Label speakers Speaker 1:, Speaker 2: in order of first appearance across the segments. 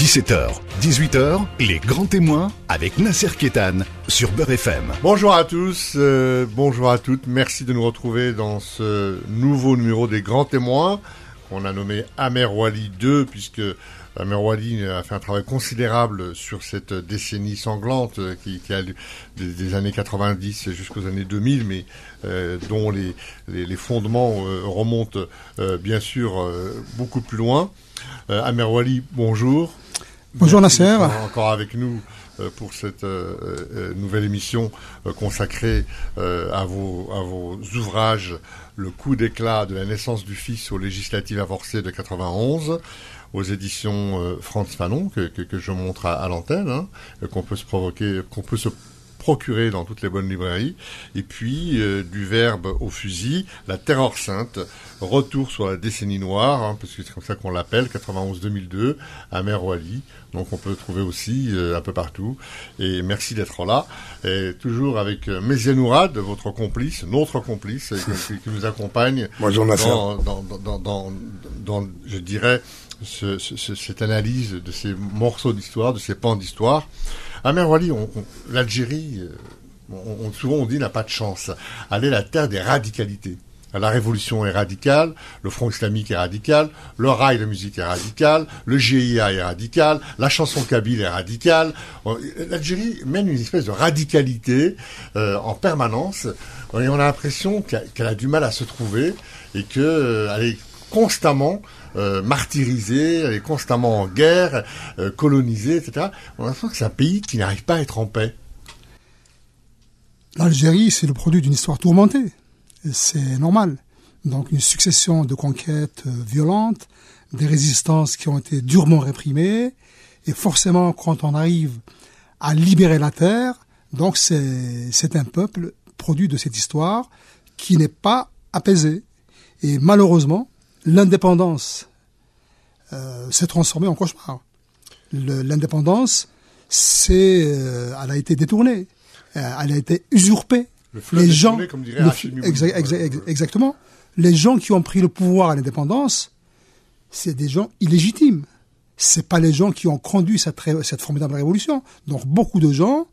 Speaker 1: 17h, 18h, les grands témoins avec Nasser Kétan sur Beurre FM.
Speaker 2: Bonjour à tous, euh, bonjour à toutes, merci de nous retrouver dans ce nouveau numéro des grands témoins qu'on a nommé Amer Wali 2 puisque Amer Wali a fait un travail considérable sur cette décennie sanglante euh, qui, a des, des, années 90 jusqu'aux années 2000, mais euh, dont les, fondements remontent bien sûr beaucoup plus loin. Amer Wali, bonjour.
Speaker 3: Bonjour
Speaker 2: Merci
Speaker 3: Nasser.
Speaker 2: Encore avec nous euh, pour cette euh, euh, nouvelle émission euh, consacrée euh, à, vos, à vos ouvrages Le coup d'éclat de la naissance du fils aux législatives avorcées de 91 aux éditions euh, Franz Fanon que, que, que je montre à, à l'antenne, hein, euh, qu'on peut se provoquer, qu'on peut se procurer dans toutes les bonnes librairies, et puis euh, du verbe au fusil, la terreur sainte, retour sur la décennie noire, hein, parce que c'est comme ça qu'on l'appelle, 91-2002, à Wali. Donc on peut le trouver aussi euh, un peu partout. Et merci d'être là. Et toujours avec euh, votre complice, notre complice, euh, qui, qui nous accompagne
Speaker 4: Bonjour Nasser.
Speaker 2: dans, dans, dans, dans, dans, je dirais, ce, ce, cette analyse de ces morceaux d'histoire, de ces pans d'histoire. Amer Wali, on, on, l'Algérie, on, souvent on dit n'a pas de chance. Elle est la terre des radicalités. La révolution est radicale, le Front islamique est radical, le rail de musique est radical, le GIA est radical, la chanson kabyle est radicale. L'Algérie mène une espèce de radicalité euh, en permanence et on a l'impression qu'elle qu a du mal à se trouver et qu'elle euh, est constamment euh, est constamment en guerre, euh, etc. On a l'impression que c'est un pays qui n'arrive pas à être en paix.
Speaker 3: L'Algérie, c'est le produit d'une histoire tourmentée. C'est normal. Donc une succession de conquêtes euh, violentes, des résistances qui ont été durement réprimées, et forcément quand on arrive à libérer la terre, donc c'est un peuple produit de cette histoire qui n'est pas apaisé. Et malheureusement, l'indépendance euh, s'est transformée en cauchemar. L'indépendance, c'est, euh, elle a été détournée, euh, elle a été usurpée.
Speaker 2: Le les gens, comme dirait
Speaker 3: le, exa exa exa exactement, les gens qui ont pris le pouvoir à l'indépendance, c'est des gens illégitimes. C'est pas les gens qui ont conduit cette, cette formidable révolution. Donc beaucoup de gens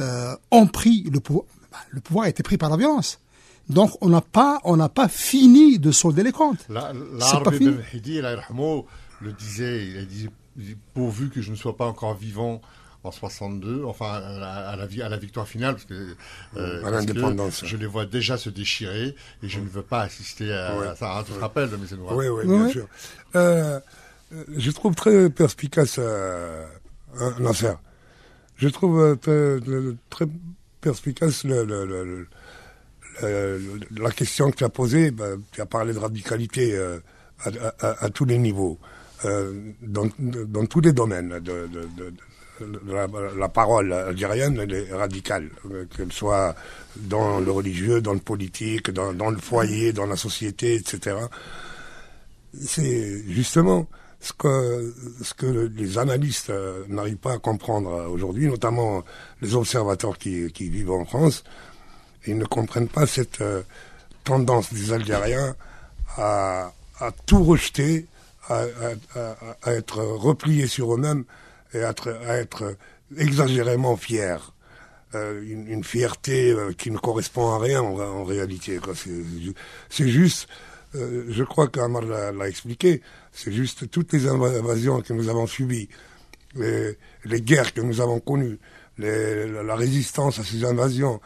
Speaker 3: euh, ont pris le pouvoir. Le pouvoir a été pris par la violence. Donc on n'a pas, on n'a pas fini de solder les comptes.
Speaker 2: L'Arbi Ben Hidi, le disait, il a dit, pourvu que je ne sois pas encore vivant en 62, enfin à la, à victoire finale, parce que,
Speaker 4: euh, à.
Speaker 2: Je les vois déjà se déchirer et je ne veux pas assister à,
Speaker 4: ouais.
Speaker 2: à ça. Hein, tu te rappelles de mes
Speaker 4: Oui, oui, bien ouais. sûr. Euh, je trouve très perspicace euh, Nasser. Je trouve euh, très, très perspicace le, le, le, le, la question que tu as posée. Ben, tu as parlé de radicalité euh, à, tous les niveaux, euh, dans, tous les domaines la, parole algérienne est radicale, qu'elle soit dans le religieux, dans le politique, dans, le foyer, dans la société, etc. C'est justement ce que, les analystes n'arrivent pas à comprendre aujourd'hui, notamment les observateurs qui, vivent en France. Ils ne comprennent pas cette euh, tendance des Algériens à, tout rejeter, à, être repliés sur eux-mêmes et à être, exagérément fier. Euh, une, fierté euh, qui ne correspond à rien en, réalité. C'est juste, je crois qu'Amar l'a expliqué, c'est juste toutes les invasions que nous avons subies, les, guerres que nous avons connues, la résistance à ces invasions,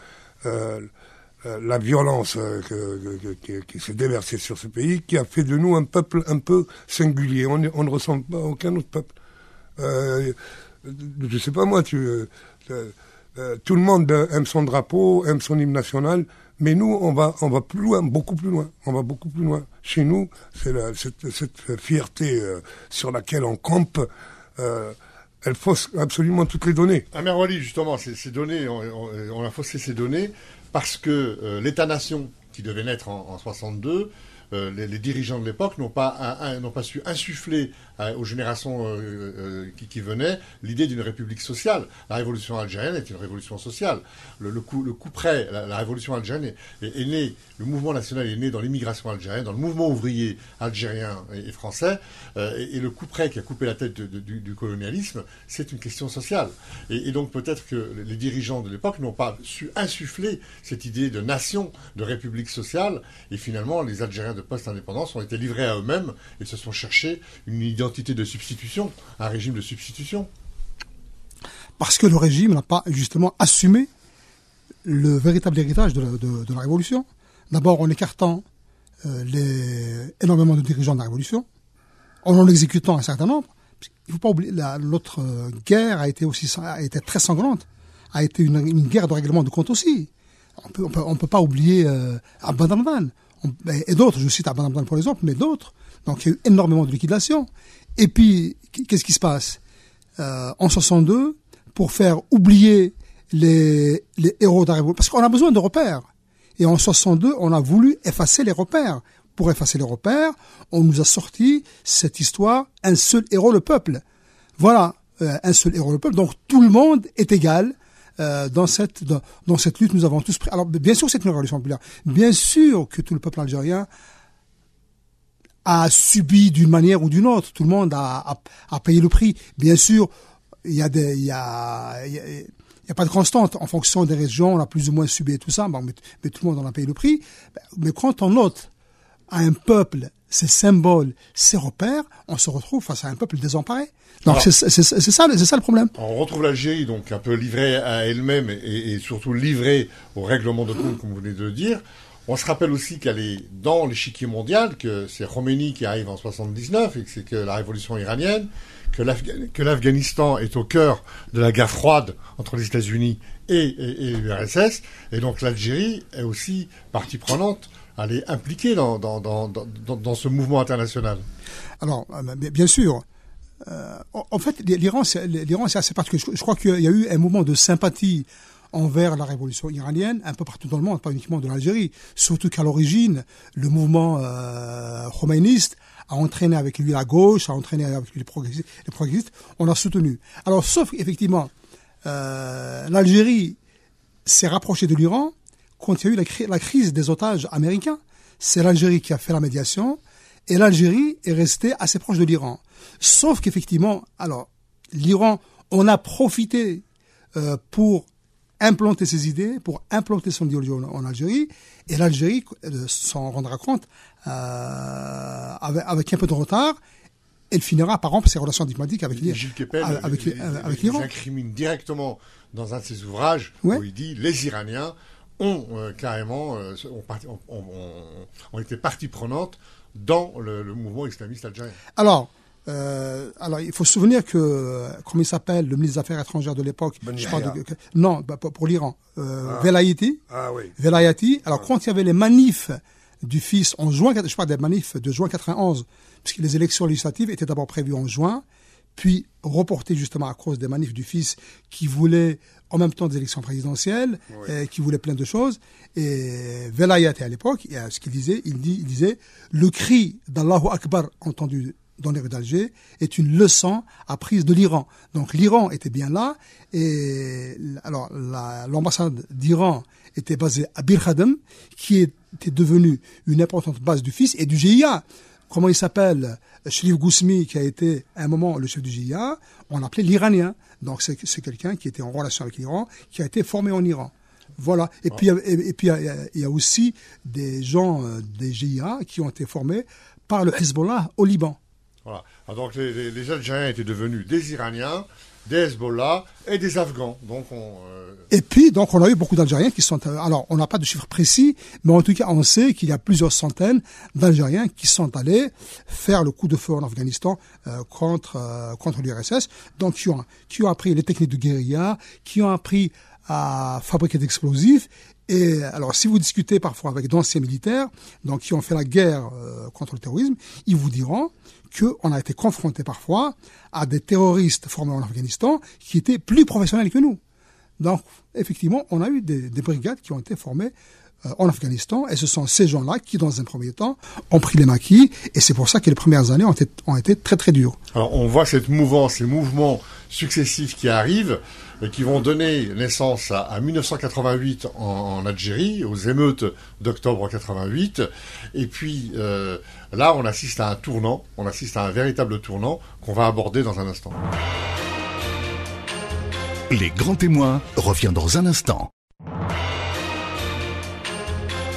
Speaker 4: la violence que, qui s'est déversée sur ce pays, qui a fait de nous un peuple un peu singulier. On, ne ressemble pas à aucun autre peuple. Euh, je sais pas moi, euh, euh, tout le monde aime son drapeau, aime son hymne national, mais nous, on va, on va plus loin, beaucoup plus loin. On va beaucoup plus loin. Chez nous, c'est cette, fierté euh, sur laquelle on campe. Elle fausse absolument toutes les données.
Speaker 2: Ah, Merwali, justement, ces, données, on, on, a faussé ces données parce que l'État-nation qui devait naître en, en 62 euh, les, dirigeants de l'époque n'ont pas su insuffler euh, aux générations euh, qui, qui, venaient l'idée d'une république sociale. La révolution algérienne est une révolution sociale. Le, coup, le près, la, révolution algérienne est, née, le mouvement national est né dans l'immigration algérienne, dans le mouvement ouvrier algérien et, français, et, et, le coup près qui a coupé la tête du, colonialisme, c'est une question sociale. Et, donc peut-être que les dirigeants de l'époque n'ont pas su insuffler cette idée de nation, de république sociale, et finalement les Algériens de post-indépendance ont été livrés à eux-mêmes et se sont cherchés une identité de substitution, un régime de substitution.
Speaker 3: Parce que le régime n'a pas justement assumé le véritable héritage de la, Révolution. D'abord en écartant euh, les, énormément de dirigeants de la Révolution, en en exécutant un certain nombre. Il ne faut pas oublier, l'autre euh, guerre a été aussi a été très sanglante, a été une, guerre de règlement de compte aussi. On on peut, pas oublier euh, et d'autres, je cite Abandonman pour exemple, mais d'autres. Donc il y a eu énormément de liquidations. Et puis, qu'est-ce qui se passe? Euh, En 62, pour faire oublier les, les héros de la Révolution, parce qu'on a besoin de repères. Et en 62, on a voulu effacer les repères. Pour effacer les repères, on nous a sorti cette histoire, un seul héros, le peuple. Voilà, euh, un seul héros, le peuple. Donc tout le monde est égal. Euh, dans cette dans, dans, cette lutte, nous avons tous pris. Alors bien sûr, c'est une révolution populaire. Bien sûr que tout le peuple algérien a subi d'une manière ou d'une autre. Tout le monde a, a, a, payé le prix. Bien sûr, il y a des il y a, il y a il n'y a pas de constante. En fonction des régions, on a plus ou moins subi tout ça, bon, mais, mais, tout le monde en a payé le prix. Mais quand on note à un peuple ses symboles, ses repères, on se retrouve face à un peuple désemparé. Donc c'est ça, c'est ça le problème.
Speaker 2: On retrouve l'Algérie donc un peu livrée à elle-même et, et, surtout livrée au règlement de compte, comme vous venez de le dire. On se rappelle aussi qu'elle est dans l'échiquier mondial, que c'est Khomeini qui arrive en 79 et que c'est que la révolution iranienne, que l'Afghanistan est au cœur de la guerre froide entre les États-Unis et, et, l'URSS, et donc l'Algérie est aussi partie prenante elle est impliquée dans, ce mouvement international
Speaker 3: Alors, bien sûr. Euh, en fait, l'Iran, c'est assez particulier. Je, je crois qu'il y a eu un mouvement de sympathie envers la révolution iranienne un peu partout dans le monde, pas uniquement de l'Algérie. Surtout qu'à l'origine, le mouvement euh, khoméniste a entraîné avec lui la gauche, a entraîné avec lui les progressistes. Les progressistes on l'a soutenu. Alors, sauf effectivement, euh, l'Algérie s'est rapprochée de l'Iran quand il y a eu la, la crise des otages américains. C'est l'Algérie qui a fait la médiation et l'Algérie est restée assez proche de l'Iran. Sauf qu'effectivement, alors, l'Iran, on a profité euh, pour implanter ses idées, pour implanter son idéologie en, Algérie, et l'Algérie euh, s'en rendra compte euh, avec, avec, un peu de retard. Elle finira par rompre ses relations diplomatiques avec l'Iran.
Speaker 2: Gilles Kepel avec, avec, incrimine directement dans un de ses ouvrages ouais. où il dit les Iraniens ont euh, carrément euh, ont, ont, ont, ont, été partie prenante dans le, le mouvement islamiste algérien.
Speaker 3: Alors, euh, alors, il faut se souvenir que, comment il s'appelle, le ministre des Affaires étrangères de l'époque, je parle de, que, non, bah, pour l'Iran, euh, ah. Velayati,
Speaker 4: ah, oui.
Speaker 3: Velayati. Alors, ah. quand il y avait les manifs du fils en juin, je parle des manifs de juin 91, puisque les élections législatives étaient d'abord prévues en juin, puis reportées justement à cause des manifs du fils qui voulait en même temps des élections présidentielles, oui. et qui voulait plein de choses. Et Velayati à l'époque, ce qu'il disait, il, dit, il disait, le cri d'Allahu Akbar entendu dans les rues d'Alger est une leçon apprise de l'Iran. Donc l'Iran était bien là et alors l'ambassade d'Iran était basée à Bir Khadem qui était devenue une importante base du fils et du GIA. Comment il s'appelle? Shrif Gousmi qui a été à un moment le chef du GIA, on l'appelait l'Iranien. Donc c'est quelqu'un qui était en relation avec l'Iran, qui a été formé en Iran. Voilà. Et puis, et, et puis il y a aussi des gens euh, des GIA qui ont été formés par le Hezbollah au Liban.
Speaker 2: Voilà. Alors donc les, Algériens étaient devenus des Iraniens, des Hezbollah et des Afghans. Donc on, euh...
Speaker 3: Et puis donc on a eu beaucoup d'Algériens qui sont. Euh, alors on n'a pas de chiffres précis, mais en tout cas on sait qu'il y a plusieurs centaines d'Algériens qui sont allés faire le coup de feu en Afghanistan euh, contre contre l'URSS. Donc qui ont qui ont appris les techniques de guérilla, qui ont appris à fabriquer d'explosifs et alors, si vous discutez parfois avec d'anciens militaires, donc qui ont fait la guerre contre le terrorisme, ils vous diront qu'on a été confronté parfois à des terroristes formés en Afghanistan qui étaient plus professionnels que nous. Donc, effectivement, on a eu des, des brigades qui ont été formées euh, en Afghanistan, et ce sont ces gens-là qui, dans un premier temps, ont pris les maquis, et c'est pour ça que les premières années ont été, ont été très très dures.
Speaker 2: Alors on voit cette mouvance, ces mouvements successifs qui arrivent, qui vont donner naissance à, à 1988 en, en, Algérie, aux émeutes d'octobre 88, et puis euh, là on assiste à un tournant, on assiste à un véritable tournant qu'on va aborder dans un instant.
Speaker 1: Les grands témoins revient dans un instant.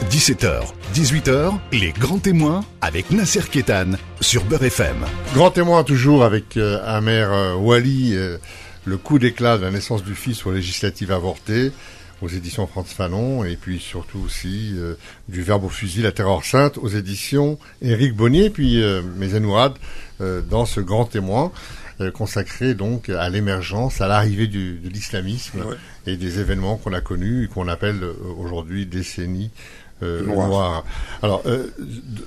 Speaker 1: 17h, 18h, les grands témoins avec Nasser Kétan sur Beurre FM.
Speaker 2: Grand témoin toujours avec euh, Amer euh, Wali, euh, le coup d'éclat de la naissance du fils aux législatives avortées aux éditions France Fanon et puis surtout aussi euh, du Verbe au fusil, la terreur sainte aux éditions Éric Bonnier, puis euh, euh, dans ce grand témoin euh, consacré donc à l'émergence, à l'arrivée du- de l'islamisme
Speaker 4: Ouais.
Speaker 2: et des événements qu'on a connus et qu'on appelle euh, aujourd'hui décennies euh,
Speaker 4: Noires.
Speaker 2: noires. Alors, euh,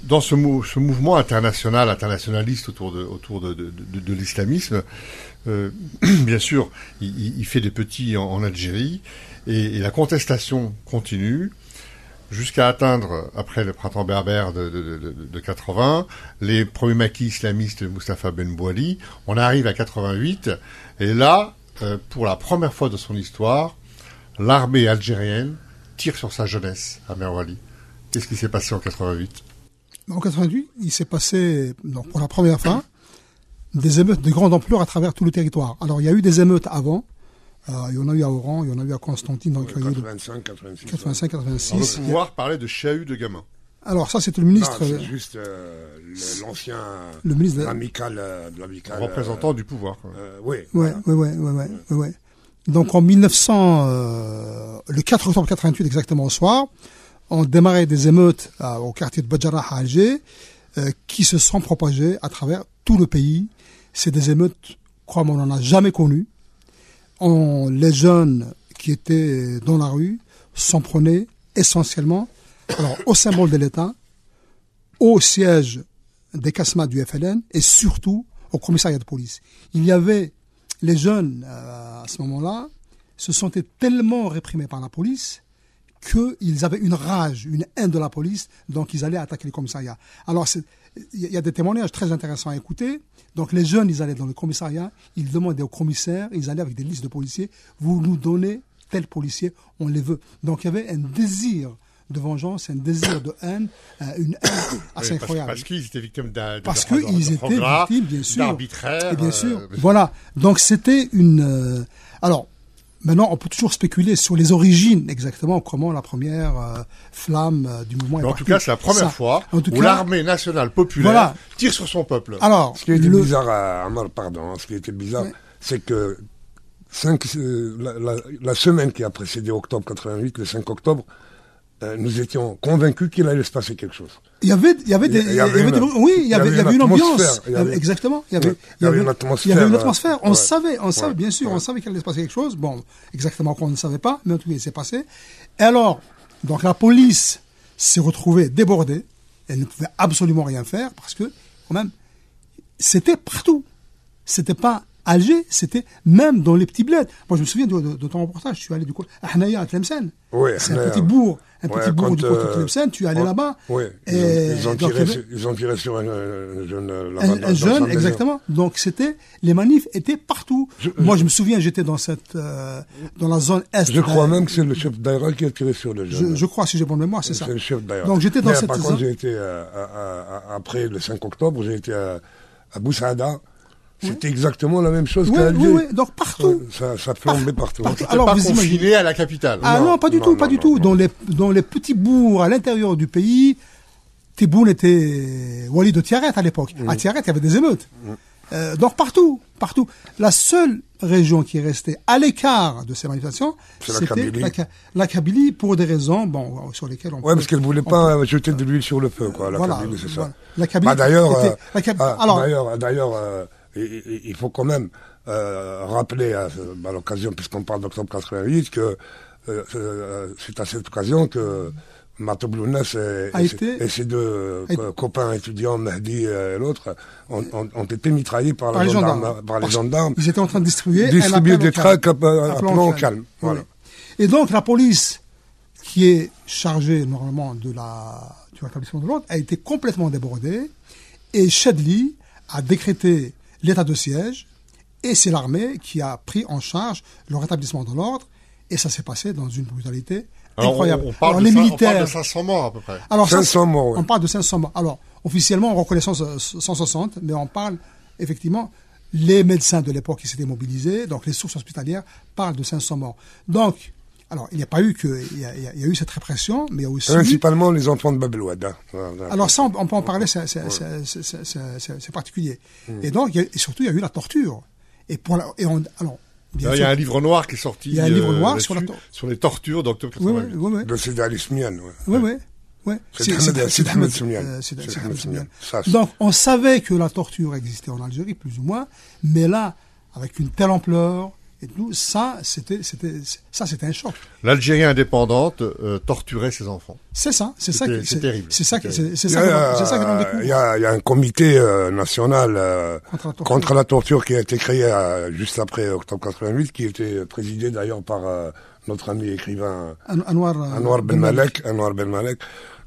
Speaker 2: dans ce, mou- ce mouvement international, internationaliste autour de, autour de, de, de- de l'islamisme, euh, bien sûr, il, fait des petits en, Algérie et, la contestation continue jusqu'à atteindre, après le printemps berbère de 80, les premiers maquis islamistes de Mustafa Ben Bouali. On arrive à 88 et là, euh, pour la première fois de son histoire, l'armée algérienne tire sur sa jeunesse à Merwali. Qu'est-ce qui s'est passé en 88
Speaker 3: En 88, il s'est passé, donc, pour la première fois, des émeutes de grande ampleur à travers tout le territoire. Alors, il y a eu des émeutes avant. Euh, il y en a eu à Oran, il y en a eu à Constantine, donc il y a eu de
Speaker 4: 85, 86.
Speaker 3: 85,
Speaker 2: Alors,
Speaker 3: 86.
Speaker 2: Le pouvoir parlait de chahut de gamins.
Speaker 3: Alors, ça, c'était le
Speaker 4: Non,
Speaker 3: ministre,
Speaker 4: c'est juste euh, le- l'ancien
Speaker 3: le ministre de,
Speaker 4: l'amical euh, de l'amical.
Speaker 2: représentant du pouvoir.
Speaker 4: Euh, oui.
Speaker 3: Ouais, ouais, ouais, ouais. Donc en 1900, euh, le 4 octobre 88 exactement au soir, on démarrait des émeutes euh, au quartier de Badjarah à Alger, euh, qui se sont propagées à travers tout le pays. C'est des émeutes, comme on n'en a jamais connues. On, les jeunes qui étaient dans la rue s'en prenaient essentiellement au symbole de l'État, au siège des casmas du FLN et surtout au commissariat de police. Il y avait les jeunes euh, à ce moment-là se sentaient tellement réprimés par la police qu'ils avaient une rage, une haine de la police, donc ils allaient attaquer les commissariats. Alors il y a- des témoignages très intéressants à écouter. Donc les jeunes, ils allaient dans le commissariat, ils demandaient au commissaire, ils allaient avec des listes de policiers, vous nous donnez tel policier, on les veut. Donc il y avait un désir de vengeance, un désir de haine, euh, une haine assez
Speaker 2: Oui,
Speaker 3: incroyable.
Speaker 2: Parce qu'ils étaient victimes d'un
Speaker 3: Parce qu'ils étaient victimes, bien sûr.
Speaker 2: d'arbitraire.
Speaker 3: Et bien
Speaker 2: euh,
Speaker 3: sûr. Voilà. Donc c'était une. euh, alors maintenant, on peut toujours spéculer sur les origines exactement comment la première euh, flamme euh, du mouvement.
Speaker 2: Mais
Speaker 3: est
Speaker 2: en
Speaker 3: partie.
Speaker 2: tout cas, c'est la première
Speaker 3: Ça.
Speaker 2: fois où l'armée nationale populaire
Speaker 3: Voilà.
Speaker 2: tire sur son peuple.
Speaker 3: Alors,
Speaker 4: Ce qui était
Speaker 3: le-
Speaker 4: bizarre à pardon, hein, ce qui était bizarre, c'est que cinq, euh, la, la- la semaine qui a précédé octobre 88, le 5 octobre, euh, nous étions convaincus qu'il allait se passer quelque chose.
Speaker 3: il y avait, il y avait des,
Speaker 4: Il y avait
Speaker 3: des-
Speaker 4: une-
Speaker 3: oui, il y avait, il y avait une ambiance.
Speaker 4: atmosphère, il y avait-
Speaker 3: exactement. Il y avait,
Speaker 4: il y avait une atmosphère,
Speaker 3: Il y avait une
Speaker 4: euh,
Speaker 3: atmosphère. On
Speaker 4: ouais.
Speaker 3: savait, on savait,
Speaker 4: Ouais,
Speaker 3: bien sûr, on savait qu'il allait se passer quelque chose. Bon, exactement qu'on ne savait pas, mais en tout cas, il s'est passé. Et alors, donc la police s'est retrouvée débordée. Elle ne pouvait absolument rien faire parce que, quand même, c'était partout. C'était pas Alger, c'était même dans les petits bleds. Moi, je me souviens de, de- de ton reportage. Je suis allé du coup à Hanaya, à Tlemcen.
Speaker 4: Oui,
Speaker 3: C'est un petit bourg, un
Speaker 4: Ouais,
Speaker 3: petit bourg du côté de
Speaker 4: euh,
Speaker 3: Tlemcen. Tu es allé là-bas.
Speaker 4: Oui, ils, ont-
Speaker 3: Et
Speaker 4: ils ont tiré, sur-
Speaker 3: avait-
Speaker 4: ils ont tiré sur un, un jeune euh, là-bas
Speaker 3: un,
Speaker 4: dans-
Speaker 3: jeune,
Speaker 4: maison.
Speaker 3: exactement. Donc c'était les manifs étaient partout.
Speaker 4: Je-
Speaker 3: Moi, je me souviens, j'étais dans cette euh, dans la zone est.
Speaker 4: Je crois même que c'est le chef d'Aïra qui a tiré sur le jeune.
Speaker 3: Je, je crois, si j'ai bonne mémoire, c'est ça.
Speaker 4: C'est le chef d'Aïra.
Speaker 3: Donc j'étais dans
Speaker 4: Mais,
Speaker 3: cette
Speaker 4: Par
Speaker 3: zone.
Speaker 4: contre, j'ai été, euh, à- à- à- après le 5 octobre, j'ai été à, à Boussada. C'était exactement la même chose
Speaker 3: Oui,
Speaker 4: qu'à Alger.
Speaker 3: oui, oui. Donc partout.
Speaker 4: Ça, ça flambait partout.
Speaker 3: partout. Alors,
Speaker 2: pas
Speaker 3: vous
Speaker 2: confiné
Speaker 3: imaginez-
Speaker 2: à la capitale.
Speaker 3: Ah
Speaker 4: Non,
Speaker 3: non, pas du
Speaker 4: non,
Speaker 3: tout,
Speaker 4: non,
Speaker 3: pas du
Speaker 4: non,
Speaker 3: tout.
Speaker 4: non.
Speaker 3: Dans les dans les petits bourgs à l'intérieur du pays, Tebboune était Wali de Tiaret à l'époque.
Speaker 4: Mm.
Speaker 3: À Tiaret, il y avait des émeutes. Euh, donc partout, partout. La seule région qui est restée à l'écart de ces manifestations, c'était
Speaker 4: Kabylie.
Speaker 3: la, la Kabylie pour des raisons, bon, sur lesquelles on.
Speaker 4: Ouais,
Speaker 3: peut-
Speaker 4: parce qu'elle voulait
Speaker 3: on
Speaker 4: pas euh, jeter de l'huile sur le feu, quoi. La
Speaker 3: Voilà,
Speaker 4: Kabylie, c'est
Speaker 3: voilà.
Speaker 4: ça.
Speaker 3: La Kabylie
Speaker 4: Bah, d'ailleurs, euh,
Speaker 3: Kab-
Speaker 4: ah,
Speaker 3: alors-
Speaker 4: d'ailleurs, d'ailleurs, euh, il- faut quand même euh, rappeler à, ce- à l'occasion, puisqu'on parle d'octobre 88, que euh, euh, c'est à cette occasion que Marteau Blounès et,
Speaker 3: A
Speaker 4: et
Speaker 3: été-
Speaker 4: ses- et ses deux
Speaker 3: été-
Speaker 4: copains étudiants, Mahdi et l'autre, ont, ont- ont été mitraillés par,
Speaker 3: les
Speaker 4: gendarme-
Speaker 3: gendarmes.
Speaker 4: par les gendarmes.
Speaker 3: Ils étaient en train de distribuer,
Speaker 4: Distribuer des tracts appelant au calme. Voilà.
Speaker 3: Oui. Et donc la police, qui est chargé normalement de la, du rétablissement de l'ordre, a été complètement débordé et Chadli a décrété l'état de siège et c'est l'armée qui a pris en charge le rétablissement de l'ordre et ça s'est passé dans une brutalité
Speaker 2: Alors,
Speaker 3: incroyable.
Speaker 2: On, on parle
Speaker 3: Alors,
Speaker 2: de on
Speaker 3: militaires,
Speaker 2: parle de 500 morts à peu près.
Speaker 3: alors, ça,
Speaker 4: 500 morts, ouais.
Speaker 3: On parle de 500 morts. Alors, officiellement, on reconnaît 100 160, mais on parle effectivement les médecins de l'époque qui s'étaient mobilisés, donc les sources hospitalières parlent de 500 morts. Donc, alors, il n'y a pas eu que, il y a, il y a- eu cette répression, mais il y a aussi.
Speaker 4: Principalement les enfants de Babelwad. hein.
Speaker 3: Alors ça, on, on peut en parler, c'est c'est- c'est- c'est- c'est- c'est- c'est- c'est particulier. Et donc, il y a- et surtout, il y a eu la torture. Et pour la, et on, alors, bien
Speaker 2: Il y a un livre noir qui est sorti
Speaker 3: Il y a un livre
Speaker 2: euh,
Speaker 3: noir sur la
Speaker 2: sur les tortures d'octobre
Speaker 3: oui, oui,
Speaker 2: 88.
Speaker 3: oui, oui.
Speaker 4: Sidi Ali Smian, ouais.
Speaker 3: Oui, oui. oui.
Speaker 4: C'est Ahmed- c'est Soumian.
Speaker 3: euh, c'est-
Speaker 4: C'est
Speaker 3: c'est
Speaker 4: c'est-
Speaker 3: Donc, on savait que la torture existait en Algérie, plus ou moins, mais là, avec une telle ampleur et tout, ça, c'était, c'était, ça, c'était un choc.
Speaker 2: L'Algérie indépendante euh, torturait ses enfants.
Speaker 3: C'est ça, c'est ça,
Speaker 2: c'est terrible.
Speaker 3: c'est ça, qui-
Speaker 2: C'est
Speaker 3: ça, l'on
Speaker 4: il y a- il y a un comité euh, national euh,
Speaker 3: Contre la torture.
Speaker 4: contre la torture qui a été créé euh, juste après octobre 88, qui était présidé d'ailleurs par euh, notre ami écrivain
Speaker 3: An- Anwar, euh,
Speaker 4: Anwar Ben Malek, Anwar Ben Malek,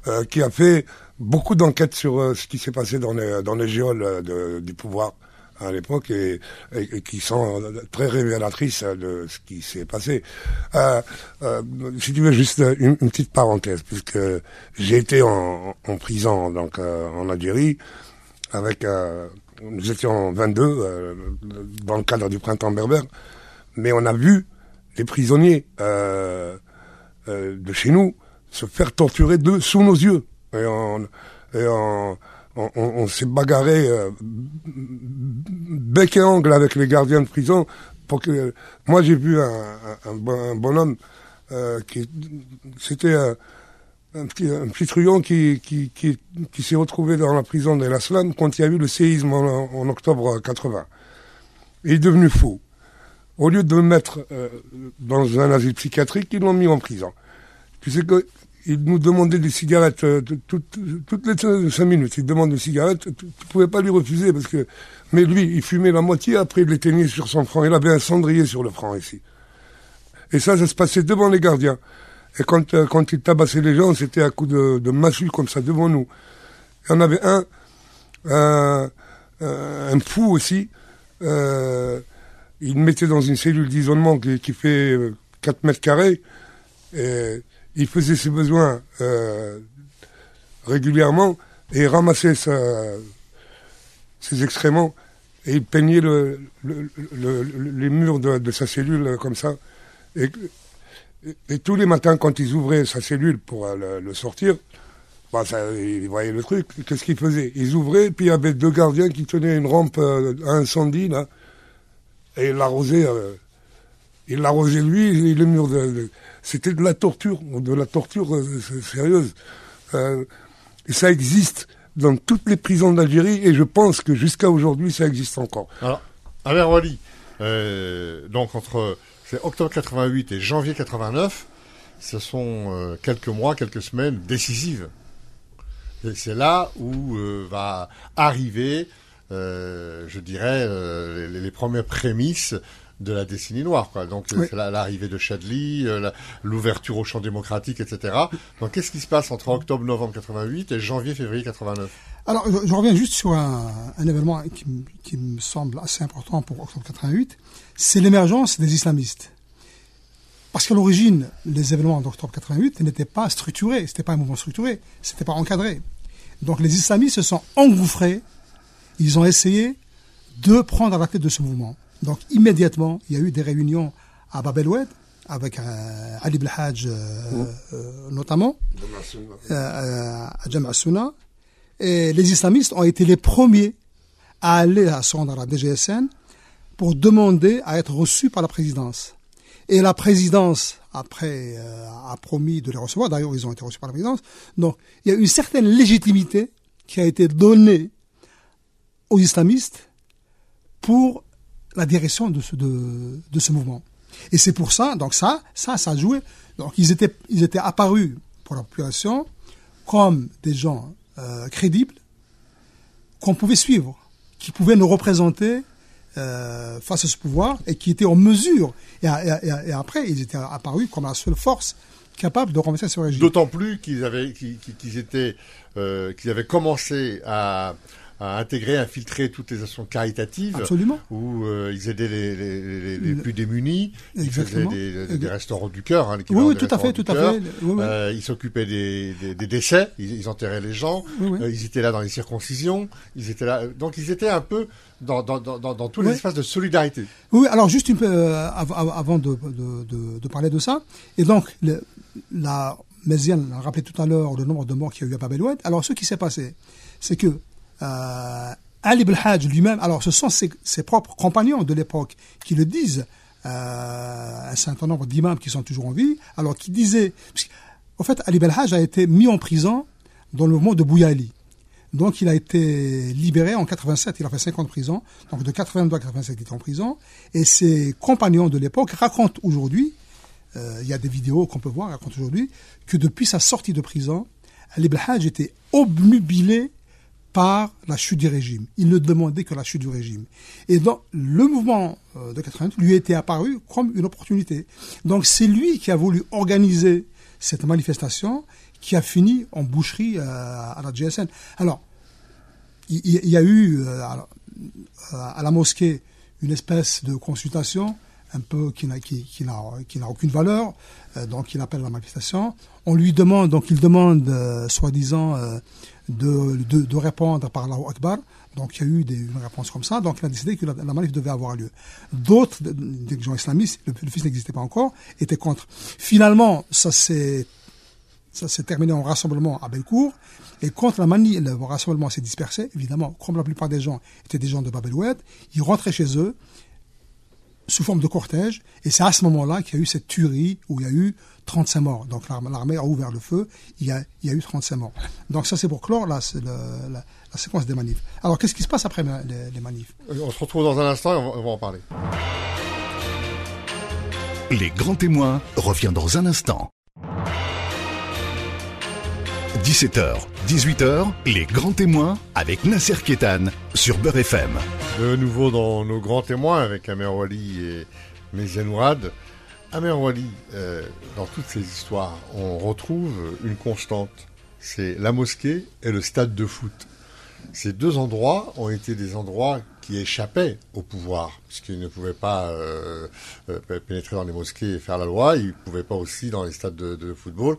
Speaker 4: euh, qui a fait beaucoup d'enquêtes sur euh, ce qui s'est passé dans les, dans les géoles euh, de- du pouvoir à l'époque et, qui sont très révélatrices de ce qui s'est passé. Euh, euh, si tu veux juste une, petite parenthèse, puisque j'ai été en, prison donc euh, en Algérie avec nous étions 22 euh, dans le cadre du printemps berbère, mais on a vu les prisonniers de chez nous se faire torturer sous nos yeux. Et on, et on, on, s'est bagarré euh, bec et ongle avec les gardiens de prison pour que... Moi, j'ai vu un, un, un bon- un bonhomme euh, qui... C'était un, petit, un truand qui, s'est retrouvé dans la prison d'El Aslan quand il y a eu le séisme en, en octobre 80. Il est devenu fou. Au lieu de le mettre euh, dans un asile psychiatrique, ils l'ont mis en prison. Tu sais que il nous demandait des cigarettes euh, tout- tout- toutes les cinq minutes. Il demande des cigarettes, tu, tu pouvais pas lui refuser parce que. Mais lui, il fumait la moitié, après il l'éteignait sur son front. Il avait un cendrier sur le front ici. Et ça, ça se passait devant les gardiens. Et quand, euh, quand il tabassait les gens, c'était à coup de, de massue comme ça devant nous. Il y en avait un, un, un fou aussi. Euh, il me mettait dans une cellule d'isolement qui, qui fait euh, 4 mètres carrés. Et il faisait ses besoins euh, régulièrement et ramassait sa- ses excréments et il peignait le, le- le- le- les murs de, sa cellule euh, comme ça. Et, tous les matins, quand ils ouvraient sa cellule pour euh, le, sortir, bah, ils voyaient le truc. Qu'est-ce qu'ils faisaient? Ils ouvraient, puis il y avait deux gardiens qui tenaient une rampe à incendie, là, et ils l'arrosaient. il l'arrosait lui et le mur de- c'était de la torture, de la torture euh, sérieuse. Euh, et ça existe dans toutes les prisons d'Algérie et je pense que jusqu'à aujourd'hui ça existe encore.
Speaker 2: Alors, Amer Wali, euh, donc entre octobre 88 et janvier 89, ce sont quelques mois, quelques semaines décisives. C'est là où va arriver, je dirais, les, les premières prémices de la décennie noire. Quoi. Donc
Speaker 3: Oui.
Speaker 2: c'est l'arrivée de Chadli, euh, l'ouverture au champ démocratique, etc. Donc qu'est-ce qui se passe entre octobre-novembre 88 et janvier-février 89
Speaker 3: Alors, je, je reviens juste sur un, un événement qui, me- qui me semble assez important pour octobre 88, c'est l'émergence des islamistes. Parce qu'à l'origine, les événements d'octobre 88 n'étaient pas structurés, c'était pas un mouvement structuré, c'était pas encadré. Donc les islamistes se sont engouffrés, ils ont essayé de prendre la tête de ce mouvement. Donc immédiatement, il y a eu des réunions à Bab el Oued, avec euh, Ali Belhadj euh, euh, notamment, euh, à Jam' Sunna, et les islamistes ont été les premiers à aller à se rendre à la DGSN pour demander à être reçus par la présidence. Et la présidence, après, a promis de les recevoir. D'ailleurs, ils ont été reçus par la présidence. Donc, il y a une certaine légitimité qui a été donnée aux islamistes pour la direction de ce, mouvement. Et c'est pour ça, donc ça, ça, ça a joué. Donc, ils étaient, ils étaient apparus pour la population comme des gens euh, crédibles qu'on pouvait suivre, qui pouvaient nous représenter euh, face à ce pouvoir et qui étaient en mesure. Et, après, ils étaient apparus comme la seule force capable de renverser ce régime.
Speaker 2: D'autant plus qu'ils avaient, qu'ils étaient, euh, qu'ils avaient commencé à, à intégrer, infiltrer toutes les actions caritatives.
Speaker 3: Absolument.
Speaker 2: Où euh, ils aidaient les, les, les, les plus démunis, ils faisaient des, restaurants du cœur. Hein,
Speaker 3: Oui, tout à fait, tout à fait. Oui, oui.
Speaker 2: Euh, ils s'occupaient des, des, des décès, ils, ils enterraient les gens, euh, ils étaient là dans les circoncisions, ils étaient là. Donc ils étaient un peu dans, dans, dans, dans, tous les espaces de solidarité.
Speaker 3: Oui, alors juste une avant de, de, de, de parler de ça, et donc le, la Méziane a rappelé tout à l'heure le nombre de morts qu'il y a eu à Bab el-Oued. Alors ce qui s'est passé, c'est que Ali Belhaj lui-même, alors ce sont ses, propres compagnons de l'époque qui le disent, euh, un certain nombre d'imams qui sont toujours en vie, alors qui disaient, en fait Ali Belhaj a été mis en prison dans le mouvement de Bouyali. Donc il a été libéré en 87, il a fait 5 ans de prison. Donc de 82 à 87, il était en prison. Et ses compagnons de l'époque racontent aujourd'hui, euh, il y a des vidéos qu'on peut voir, racontent aujourd'hui, que depuis sa sortie de prison, Ali Belhaj était obnubilé par la chute du régime. Il ne demandait que la chute du régime. Et donc, le mouvement euh, de 88 lui était apparu comme une opportunité. Donc, c'est lui qui a voulu organiser cette manifestation qui a fini en boucherie euh, à la GSN. Alors, il, y a eu euh, à, la- mosquée une espèce de consultation un peu qui n'a aucune valeur donc il appelle la manifestation on lui demande donc il demande soi-disant de, de, répondre par Allahu Akbar. Donc il y a eu des, une réponse comme ça. Donc il a décidé que la, manif devait avoir lieu. D'autres de- des gens islamistes le, le fils n'existait pas encore étaient contre. Finalement ça s'est ça s'est terminé en rassemblement à Belcourt. Et quand la manie, le rassemblement s'est dispersé, évidemment, comme la plupart des gens étaient des gens de Bab el-Oued, ils rentraient chez eux sous forme de cortège. Et c'est à ce moment-là qu'il y a eu cette tuerie où il y a eu 35 morts. Donc l'armée a ouvert le feu, il y a, il y a eu 35 morts. Donc ça c'est pour clore là, c'est la, la séquence des manifs. Alors qu'est-ce qui se passe après les, les manifs?
Speaker 2: Euh, On se retrouve dans un instant et on va, on va en parler.
Speaker 1: Les grands témoins revient dans un instant. 17h, 18h, les grands témoins avec Nasser Kétan sur Beurre FM.
Speaker 2: De nouveau dans nos grands témoins avec Amer Wali et Méziane Ourad. Amer Wali, euh, dans toutes ces histoires, on retrouve une constante. C'est la mosquée et le stade de foot. Ces deux endroits ont été des endroits qui échappaient au pouvoir, puisqu'ils ne pouvaient pas euh, euh, pénétrer dans les mosquées et faire la loi, ils ne pouvaient pas aussi dans les stades de, football.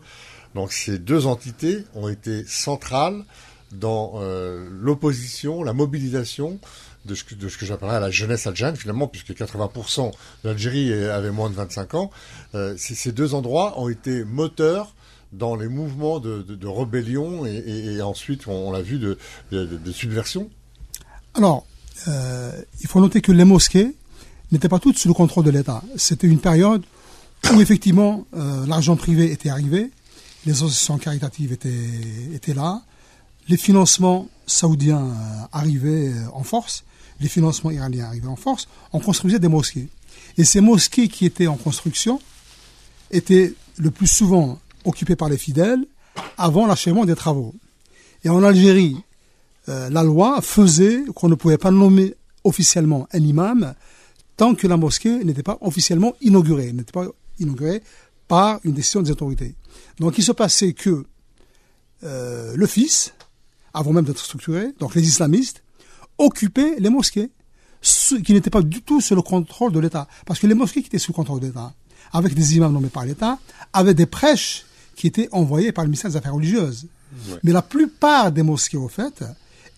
Speaker 2: Donc ces deux entités ont été centrales dans l'opposition, la mobilisation de ce que, de j'appellerais la jeunesse algérienne, finalement, puisque 80% de l'Algérie avait moins de 25 ans. Euh, ces deux endroits ont été moteurs dans les mouvements de, de, rébellion et, ensuite, on, l'a vu, de, de, de subversion.
Speaker 3: Alors, euh, il faut noter que les mosquées n'étaient pas toutes sous le contrôle de l'État. C'était une période où effectivement euh, l'argent privé était arrivé, les associations caritatives étaient, étaient là, les financements saoudiens euh, arrivaient euh, en force, les financements iraniens arrivaient en force, on construisait des mosquées. Et ces mosquées qui étaient en construction étaient le plus souvent occupées par les fidèles avant l'achèvement des travaux. Et en Algérie, euh, la loi faisait qu'on ne pouvait pas nommer officiellement un imam tant que la mosquée n'était pas officiellement inaugurée, n'était pas inaugurée par une décision des autorités. Donc il se passait que le fils, avant même d'être structuré, donc les islamistes, occupaient les mosquées, ce qui n'étaient pas du tout sous le contrôle de l'État. Parce que les mosquées qui étaient sous le contrôle de l'État, avec des imams nommés par l'État, avaient des prêches qui étaient envoyés par le ministère des Affaires religieuses. Mais la plupart des mosquées, au fait,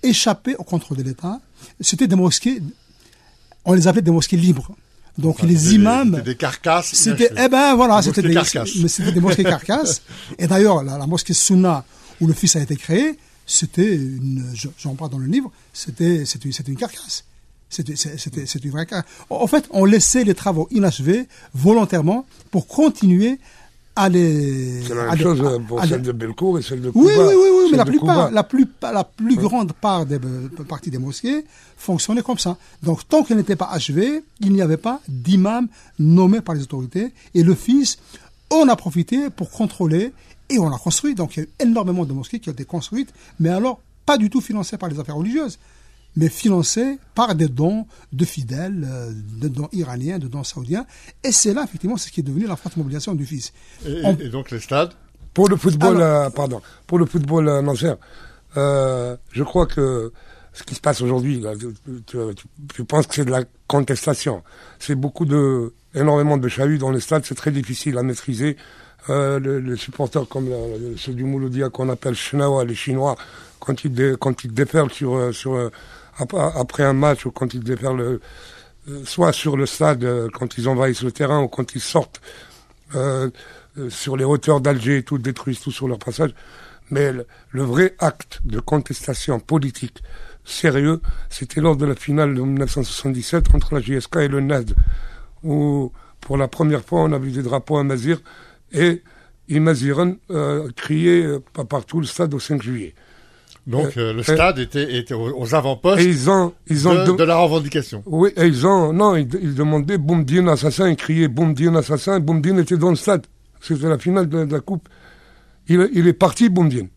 Speaker 3: échappaient au contrôle de l'État. C'était des mosquées, on les appelait des mosquées libres. Donc
Speaker 2: Enfin,
Speaker 3: les imams,
Speaker 2: C'était des carcasses.
Speaker 3: c'était, eh ben voilà, c'était des,
Speaker 2: carcasses.
Speaker 3: mais c'était des mosquées carcasses. Et d'ailleurs, la, la mosquée Sunna, où le fils a été créé, c'était une, je- j'en parle dans le livre, c'était, c'était une carcasse. C'était, une vraie carcasse. En fait, on laissait les travaux inachevés volontairement pour continuer à les.
Speaker 4: C'est la même chose
Speaker 3: à-
Speaker 4: pour
Speaker 3: à
Speaker 4: celle de Belcourt et celle de
Speaker 3: oui,
Speaker 4: Cuba.
Speaker 3: oui, oui, oui, mais
Speaker 4: Celle
Speaker 3: la plupart, la plus, la plus grande part des euh, parties des mosquées fonctionnaient comme ça. Donc, tant qu'elles n'étaient pas achevées, il n'y avait pas d'imam nommé par les autorités. Et le fils, on a profité pour contrôler et on a construit. Donc, il y a eu énormément de mosquées qui ont été construites, mais alors pas du tout financées par les affaires religieuses. mais financé par des dons de fidèles, euh, de dons iraniens, de dons saoudiens. Et c'est là, effectivement, ce qui est devenu la forte mobilisation du fils.
Speaker 2: Et,
Speaker 3: On-
Speaker 2: et donc les stades
Speaker 4: Pour le football,
Speaker 3: Alors-
Speaker 4: euh, pardon, pour le football euh, euh, je crois que ce qui se passe aujourd'hui, là, tu, tu, tu- tu penses que c'est de la contestation. C'est beaucoup de, énormément de chahuts dans les stades, c'est très difficile à maîtriser. Euh, le- les supporters comme ceux du Mouloudia qu'on appelle Chenawa, les Chinois, quand ils, dé- quand ils déferlent sur, euh, sur, euh, ap- après un match ou quand ils déferlent soit sur le stade quand ils envahissent le terrain ou quand ils sortent euh, sur les hauteurs d'Alger et tout, détruisent tout sur leur passage. Mais le, le vrai acte de contestation politique sérieux, c'était lors de la finale de 1977 entre la JSK et le NAD, où pour la première fois on a vu des drapeaux à Mazir et Imaziren euh, criait euh, partout le stade au 5 juillet.
Speaker 2: Donc euh, le
Speaker 4: euh,
Speaker 2: stade était, était aux, avant-postes
Speaker 4: Et ils ont, ils ont
Speaker 2: de, de la revendication.
Speaker 4: Oui, et ils ont, non, ils, ils demandaient Boumdine assassin, ils criaient Boumdine assassin, Boumdine était dans le stade. C'était la finale de, de la coupe. Il, il est parti, Boumdine.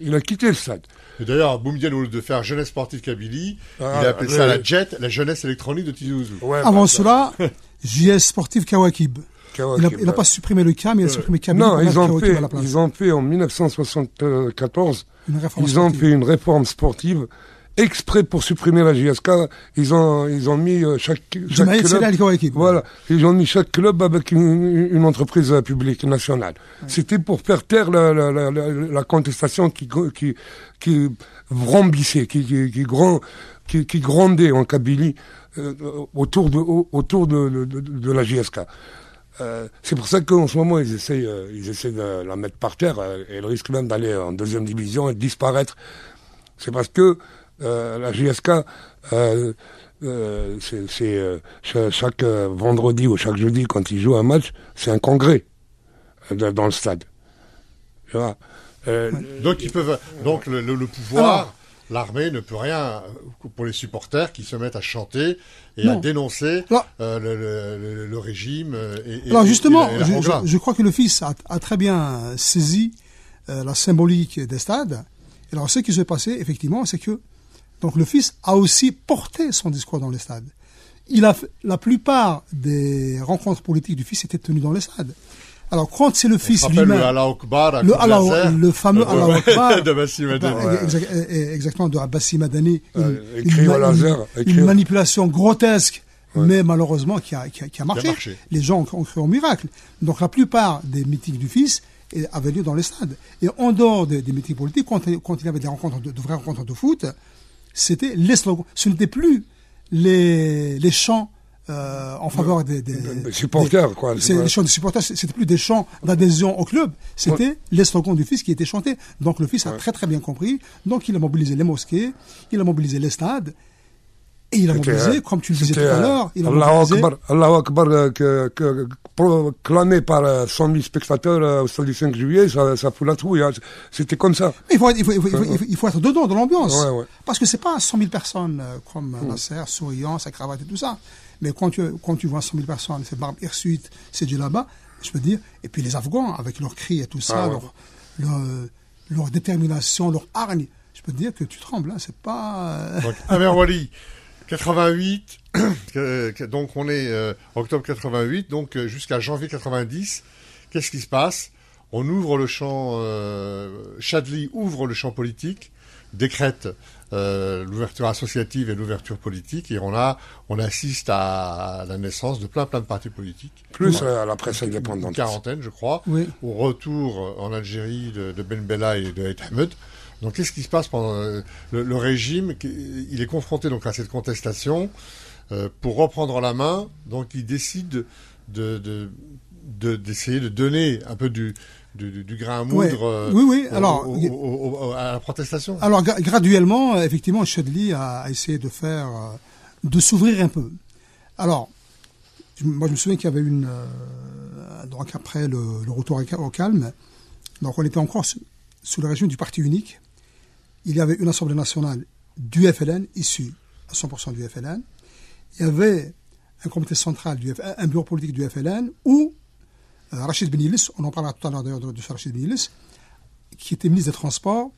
Speaker 4: Il a quitté le stade.
Speaker 2: Et d'ailleurs, Boumdienne, au lieu de faire jeunesse sportive Kabylie,
Speaker 4: Ah,
Speaker 2: il a appelé
Speaker 4: le-
Speaker 2: ça la JET, la jeunesse électronique de Tizi Ouzou.
Speaker 4: Ouais,
Speaker 3: Avant
Speaker 4: bah,
Speaker 3: cela, JS Sportif Kawakib. Il n'a
Speaker 4: bah.
Speaker 3: pas supprimé le CAM, il a supprimé Kabylie
Speaker 4: Non, ils ont, fait, ils ont fait en 1974,
Speaker 3: Une réforme
Speaker 4: ils ont
Speaker 3: sportive.
Speaker 4: fait une réforme sportive exprès pour supprimer la JSK. Ils ont, ils ont mis euh, chaque, club-. Voilà, ils ont mis chaque club avec une, une entreprise euh, publique nationale. C'était pour faire taire la, la, la, la, la contestation qui, qui, qui vrombissait, qui, qui, qui, grand, qui, qui grondait en Kabylie euh, autour de, au- autour de, de, de, de la JSK. Euh, c'est pour ça qu'en ce moment, ils essayent, euh, ils essayent de la mettre par terre euh, et elle risque même d'aller en deuxième division et de disparaître. C'est parce que euh, la JSK, euh, euh, c'est c'est, euh, cha- chaque vendredi ou chaque jeudi, quand ils jouent un match, c'est un congrès euh, dans le stade. Tu vois Euh,
Speaker 2: Donc ils peuvent, donc le, le- le pouvoir,
Speaker 3: Alors-
Speaker 2: l'armée ne peut rien euh, pour les supporters qui se mettent à chanter et à
Speaker 3: Non.
Speaker 2: dénoncer
Speaker 3: Alors-
Speaker 2: euh, le, le- le- le régime euh, et,
Speaker 3: Alors
Speaker 2: et-
Speaker 3: justement,
Speaker 2: et la- et la
Speaker 3: je,
Speaker 2: Hongla.
Speaker 3: je- je crois que le fils a, a très bien saisi euh, la symbolique des stades. Et alors ce qui s'est passé, effectivement, c'est que donc le fils a aussi porté son discours dans les stades. Il a la plupart des rencontres politiques du fils étaient tenues dans les stades. Alors quand c'est le fils
Speaker 2: rappelle le
Speaker 3: lui-même,
Speaker 2: Allah Akbar
Speaker 3: le, Allah- le fameux Allah Akbar,
Speaker 2: de Bassim Adem.
Speaker 3: bah, exa- eh, exactement de Abbassi Madani, une, manipulation grotesque, mais malheureusement qui a, qui a, qui a marché.
Speaker 2: marché.
Speaker 3: Les gens ont, ont cru au miracle. Donc la plupart des meetings du fils eh, avaient lieu dans les stades. Et en dehors des, des meetings politiques, quand, quand il y avait des rencontres, de, de vraies rencontres de foot, c'était les slogans. Ce n'était plus les, les chants euh, en faveur des, des,
Speaker 4: des supporters,
Speaker 3: des-
Speaker 4: quoi.
Speaker 3: C'est les chants des supporters. C'était plus des chants d'adhésion au club. C'était les slogans du fils qui étaient chantés. Donc le fils a très très bien compris. Donc il a mobilisé les mosquées, il a mobilisé les stades. Et il a mobilisé,
Speaker 4: euh,
Speaker 3: comme tu le disais tout à
Speaker 4: euh,
Speaker 3: l'heure, il a
Speaker 4: Allahu
Speaker 3: mobilisé.
Speaker 4: Akbar, Allahu Akbar euh, que, que, proclamé par euh, 100 000 spectateurs euh, au stade du 5 juillet, ça, ça fout la trouille. hein. C'était comme ça.
Speaker 3: Il faut, être- il, faut, il, faut, il, faut, il faut- il faut être dedans, dans l'ambiance.
Speaker 4: Ouais, ouais.
Speaker 3: Parce que c'est pas 100 000 personnes comme euh, Nasser, souriant, sa cravate et tout ça. Mais quand tu, quand tu vois 100 000 personnes, c'est barbe hirsute, c'est du là-bas, je peux dire, et puis les Afghans, avec leurs cris et tout ça,
Speaker 4: Ah ouais.
Speaker 3: leur, leur, leur détermination, leur hargne, je peux te dire que tu trembles, hein, c'est pas... euh,
Speaker 2: Donc, Amer Wali, 88, que- que- donc on est euh, octobre 88, donc euh, jusqu'à janvier 90. Qu'est-ce qui se passe? On ouvre le champ, euh, Chadli ouvre le champ politique, décrète euh, l'ouverture associative et l'ouverture politique, et on a, on assiste à la naissance de plein plein de partis politiques.
Speaker 4: Plus euh, à la presse
Speaker 2: Une
Speaker 4: indépendante.
Speaker 2: quarantaine, je crois,
Speaker 3: Oui.
Speaker 2: au retour en Algérie de, de Ben Bella et de Ahmed. Donc, qu'est-ce qui se passe pendant euh, le, le régime Il est confronté donc à cette contestation euh, pour reprendre la main. Donc, il décide de de- de- d'essayer de, donner un peu du du, du- du grain à moudre euh,
Speaker 3: Oui, oui,
Speaker 2: au-
Speaker 3: alors-
Speaker 2: au- au- au- à la protestation.
Speaker 3: Alors gra- graduellement, euh, effectivement, Chadli a, a essayé de faire, euh, de s'ouvrir un peu. Alors, moi je me souviens qu'il y avait une, euh, donc après le, le retour au ca- au calme, donc on était encore sous, sous le régime du parti unique. Il y avait une assemblée nationale du FLN issue à 100% du FLN. Il y avait un comité central du un bureau politique du FLN où euh, Rachid Benilis, on en parlera tout à l'heure d'ailleurs de, de Rachid Benilis, qui était ministre des Transports,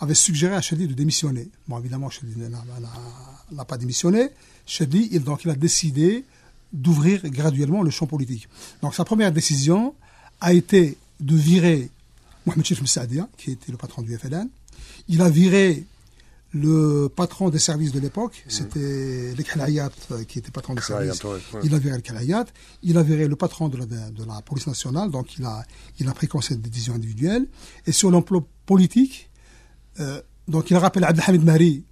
Speaker 3: avait suggéré à Chedli de démissionner. Bon, évidemment, Chedli n'a pas démissionné. Chedli, il, donc, il a décidé d'ouvrir graduellement le champ politique. Donc, sa première décision a été de virer Mohamed Chef Msadia, qui était le patron du FLN. Il a viré le patron des services de l'époque, c'était le Khalayat qui était patron des services. Il a viré le Khalayat. Il a viré le patron de la, de la police nationale, donc il a, il a pris conseil de décision individuelle. Et sur l'emploi politique, euh, donc il a rappelé Abdelhamid Mari,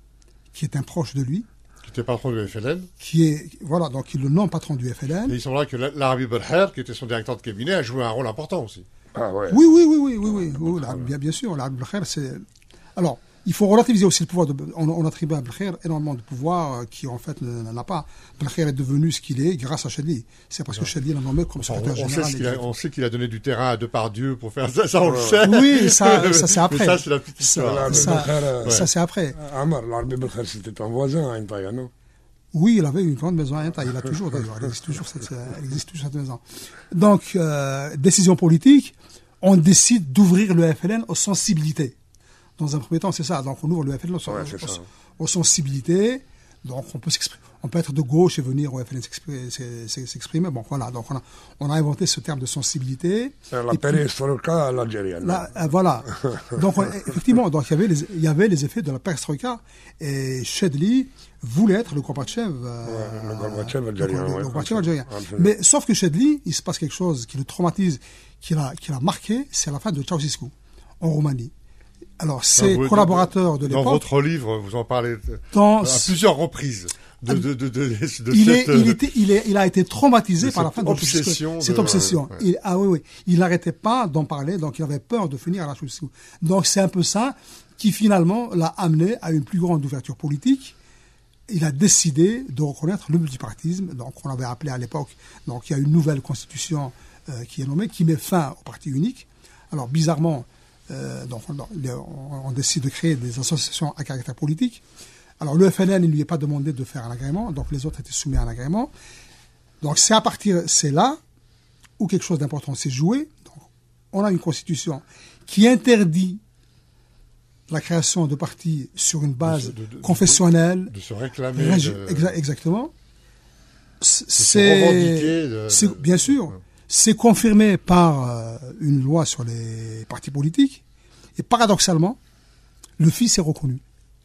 Speaker 3: qui est un proche de lui.
Speaker 2: Qui était patron du FLN.
Speaker 3: Qui est, voilà, donc il est le non-patron du FLN.
Speaker 2: Et il semblerait que l'Arabie Belher, qui était son directeur de cabinet, a joué un rôle important aussi.
Speaker 3: Ah ouais. Oui, oui, oui, oui, oui, oui, bien, bien sûr, l'Arabie Belher, c'est... Alors, il faut relativiser aussi le pouvoir. De, on, on attribue à Belkhair énormément de pouvoir euh, qui en fait n'en a pas. Belkhair est devenu ce qu'il est grâce à Chadli. C'est parce que Chadli l'a nommé comme secrétaire
Speaker 2: on,
Speaker 3: général.
Speaker 2: Sait on sait qu'il a donné du terrain à Depardieu pour faire ça, ça on le sait.
Speaker 3: Oui, ça, ça c'est après.
Speaker 2: ça c'est la petite histoire.
Speaker 3: Ça, ça, ça c'est après.
Speaker 4: Amar, l'armée Belkhair c'était un voisin à Intaïa, non
Speaker 3: oui, il avait une grande maison à Intaïa. Il a toujours d'ailleurs. Il existe toujours cette, elle existe toujours cette maison. Donc, euh, décision politique, on décide d'ouvrir le FLN aux sensibilités. Dans un premier temps, c'est ça. Donc on ouvre le FLN aux, sensibilités. Donc on peut on peut être de gauche et venir au FLN s'exprimer. Bon voilà, donc on a, on a, inventé ce terme de sensibilité.
Speaker 4: La perestroïka algérienne.
Speaker 3: Euh, voilà. donc effectivement, donc il y avait les, il y avait les effets de la perestroïka et Shedli voulait être le Gorbatchev.
Speaker 4: Euh, le Gorbatchev algérien. Le,
Speaker 3: Gorbatchev algérien. Mais sauf que Shedli, il se passe quelque chose qui le traumatise, qui l'a, qui l'a marqué, c'est la fin de Ceausescu en Roumanie. Alors, ses collaborateurs de l'époque.
Speaker 2: Dans votre livre, vous en parlez à plusieurs reprises. De, de, de, de,
Speaker 3: il, cette, est, il, était, il, est, il a été traumatisé par la fin
Speaker 2: de obsession
Speaker 3: cette obsession. Il, ah oui, oui. Il n'arrêtait pas d'en parler, donc il avait peur de finir à la chose. Donc c'est un peu ça qui finalement l'a amené à une plus grande ouverture politique. Il a décidé de reconnaître le multipartisme, donc on l'avait appelé à l'époque. Donc il y a une nouvelle constitution euh, qui est nommée, qui met fin au parti unique. Alors bizarrement, euh, donc on, décide de créer des associations à caractère politique. Alors le FNL, il ne lui est pas demandé de faire un agrément, donc les autres étaient soumis à un agrément. Donc c'est à partir, c'est là où quelque chose d'important s'est joué. Donc, on a une constitution qui interdit la création de partis sur une base confessionnelle.
Speaker 2: De, se réclamer.
Speaker 3: exactement. C'est bien sûr. C'est confirmé par euh, une loi sur les partis politiques. Et paradoxalement, le fils est reconnu.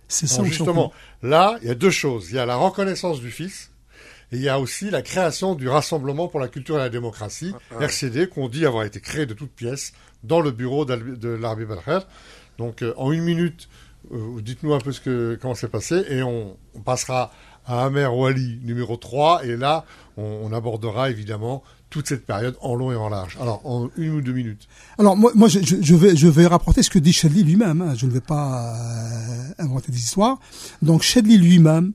Speaker 2: C'est ça Justement, là, il y a deux choses. Il y a la reconnaissance du fils. Et il y a aussi la création du Rassemblement pour la culture et la démocratie, ah, ah. RCD, qu'on dit avoir été créé de toutes pièces dans le bureau de l'Arbi Belcher. Donc, euh, en une minute, euh, dites-nous un peu ce que, comment c'est passé et on, on passera à Amer Wali numéro 3. Et là, on, abordera évidemment toute cette période en long et en large. Alors, en une ou deux minutes.
Speaker 3: Alors, moi, moi je, je vais, je vais rapporter ce que dit Shedley lui-même. Hein. Je ne vais pas euh, inventer des histoires. Donc, Shedley lui-même,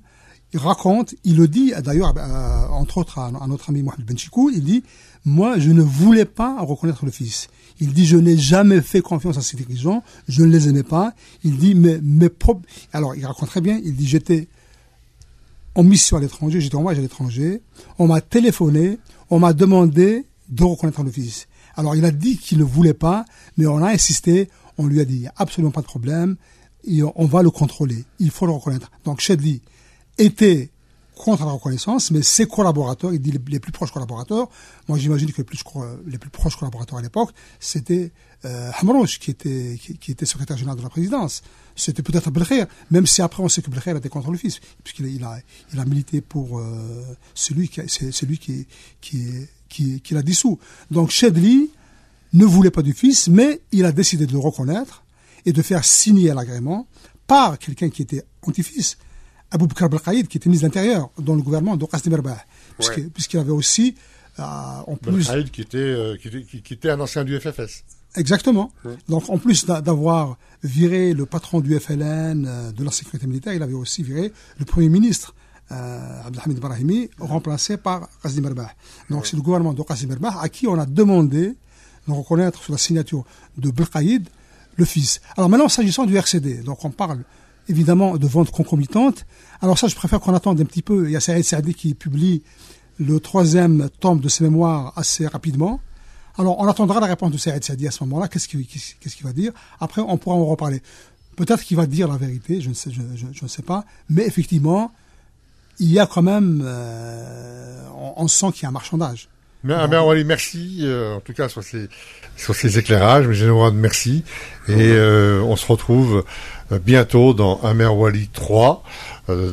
Speaker 3: il raconte, il le dit d'ailleurs, euh, entre autres, à, notre ami Mohamed Benchikou, il dit, moi, je ne voulais pas reconnaître le fils. Il dit, je n'ai jamais fait confiance à ces dirigeants, je ne les aimais pas. Il dit, mais mes propres... Alors, il raconte très bien, il dit, j'étais en mission à l'étranger, j'étais en voyage à l'étranger, on m'a téléphoné, on m'a demandé de reconnaître fils. Alors il a dit qu'il ne voulait pas, mais on a insisté, on lui a dit, il n'y a absolument pas de problème, on va le contrôler, il faut le reconnaître. Donc Shedley était contre la reconnaissance, mais ses collaborateurs, il dit les, plus proches collaborateurs, moi j'imagine que les plus, proches collaborateurs à l'époque, c'était euh, qui était, qui, était secrétaire général de la présidence. C'était peut-être Belkhair, même si après on sait que Belkhair était contre le fils, puisqu'il il a, il a milité pour euh, celui, qui, celui qui, qui, qui, qui l'a dissous. Donc Shedli ne voulait pas du fils, mais il a décidé de le reconnaître et de faire signer l'agrément par quelqu'un qui était anti-fils. Abou Bakr Belkhaïd, qui était ministre de l'Intérieur dans le gouvernement de Qasdim Erbah, puisqu'il avait aussi, euh, en plus...
Speaker 2: Qui était, euh, qui, était, qui, était un ancien du FFS.
Speaker 3: Exactement. Donc, en plus d'avoir viré le patron du FLN, euh, de la sécurité militaire, il avait aussi viré le Premier ministre, euh, Abdelhamid Brahimi, remplacé par Erbah. Donc, c'est le gouvernement de Erbah à qui on a demandé de reconnaître sur la signature de Belkhaïd le fils. Alors maintenant, s'agissant du RCD, donc on parle évidemment de vente concomitante. Alors ça, je préfère qu'on attende un petit peu. Il y a Saïd qui publie le troisième tome de ses mémoires assez rapidement. Alors on attendra la réponse de Saïd Saadi à ce moment-là. Qu'est-ce qu'il va dire? Après, on pourra en reparler. Peut-être qu'il va dire la vérité, je ne sais, je, je, ne sais pas. Mais effectivement, il y a quand même, euh, on, sent qu'il y a un marchandage.
Speaker 2: Bien, bien Wally, merci euh, en tout cas sur ces sur ces éclairages, de merci et euh, on se retrouve bientôt dans Amer Wally 3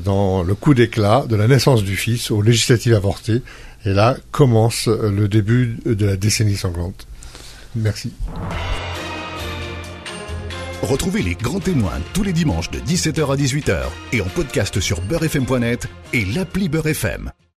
Speaker 2: dans le coup d'éclat de la naissance du fils aux législatives avortées et là commence le début de la décennie sanglante. Merci.
Speaker 1: Retrouvez les grands témoins tous les dimanches de 17h à 18h et en podcast sur beurrefm.net et l'appli Beurrefm.